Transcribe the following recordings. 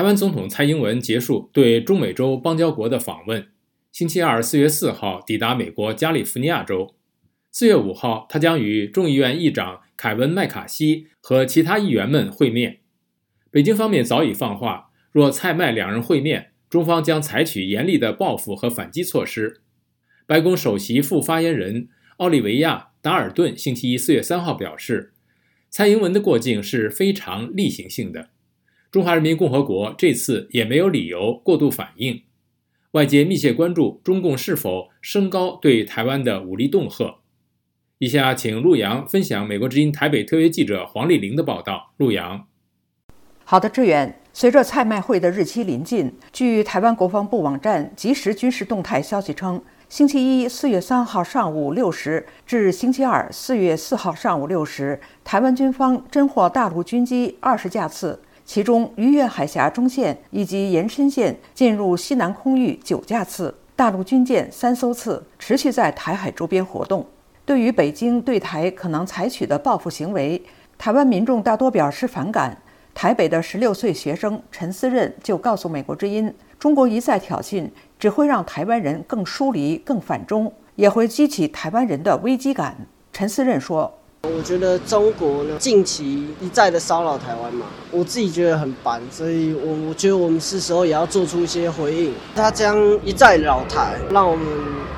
台湾总统蔡英文结束对中美洲邦交国的访问，星期二四月四号抵达美国加利福尼亚州。四月五号，他将与众议院议长凯文·麦卡锡和其他议员们会面。北京方面早已放话，若蔡麦两人会面，中方将采取严厉的报复和反击措施。白宫首席副发言人奥利维亚·达尔顿星期一四月三号表示，蔡英文的过境是非常例行性的。中华人民共和国这次也没有理由过度反应。外界密切关注中共是否升高对台湾的武力恫吓。以下请陆阳分享美国之音台北特约记者黄丽玲的报道。陆阳，好的，志远。随着蔡麦会的日期临近，据台湾国防部网站即时军事动态消息称，星期一四月三号上午六时至星期二四月四号上午六时，台湾军方侦获大陆军机二十架次。其中，逾越海峡中线以及延伸线进入西南空域九架次，大陆军舰三艘次，持续在台海周边活动。对于北京对台可能采取的报复行为，台湾民众大多表示反感。台北的十六岁学生陈思任就告诉美国之音：“中国一再挑衅，只会让台湾人更疏离、更反中，也会激起台湾人的危机感。”陈思任说。我觉得中国呢近期一再的骚扰台湾嘛，我自己觉得很烦，所以我我觉得我们是时候也要做出一些回应。他将一再扰台，让我们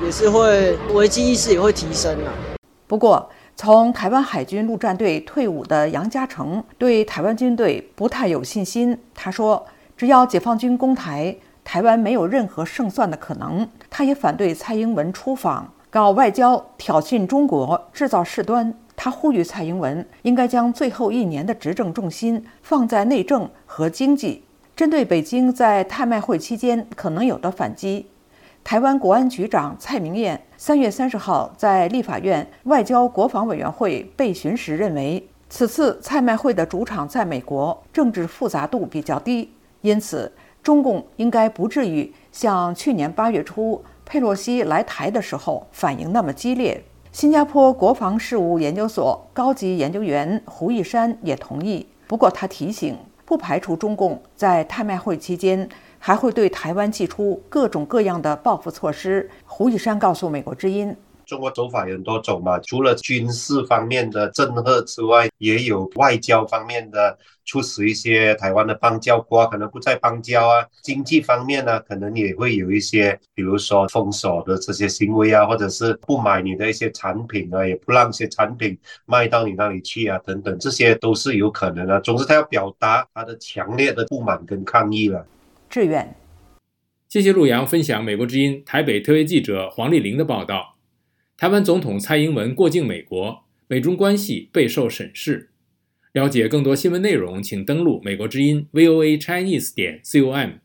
也是会危机意识也会提升啊。不过，从台湾海军陆战队退伍的杨嘉诚对台湾军队不太有信心。他说：“只要解放军攻台，台湾没有任何胜算的可能。”他也反对蔡英文出访搞外交，挑衅中国，制造事端。他呼吁蔡英文应该将最后一年的执政重心放在内政和经济。针对北京在泰麦会期间可能有的反击，台湾国安局长蔡明彦三月三十号在立法院外交国防委员会备询时认为，此次蔡麦会的主场在美国，政治复杂度比较低，因此中共应该不至于像去年八月初佩洛西来台的时候反应那么激烈。新加坡国防事务研究所高级研究员胡一山也同意，不过他提醒，不排除中共在拍卖会期间还会对台湾寄出各种各样的报复措施。胡一山告诉美国之音。中国走法有很多种嘛，除了军事方面的震慑之外，也有外交方面的，促使一些台湾的邦交国可能不再邦交啊。经济方面呢，可能也会有一些，比如说封锁的这些行为啊，或者是不买你的一些产品啊，也不让一些产品卖到你那里去啊，等等，这些都是有可能的。总之，他要表达他的强烈的不满跟抗议了。志愿，谢谢陆洋分享美国之音台北特约记者黄丽玲的报道。台湾总统蔡英文过境美国，美中关系备受审视。了解更多新闻内容，请登录美国之音 VOA Chinese 点 com。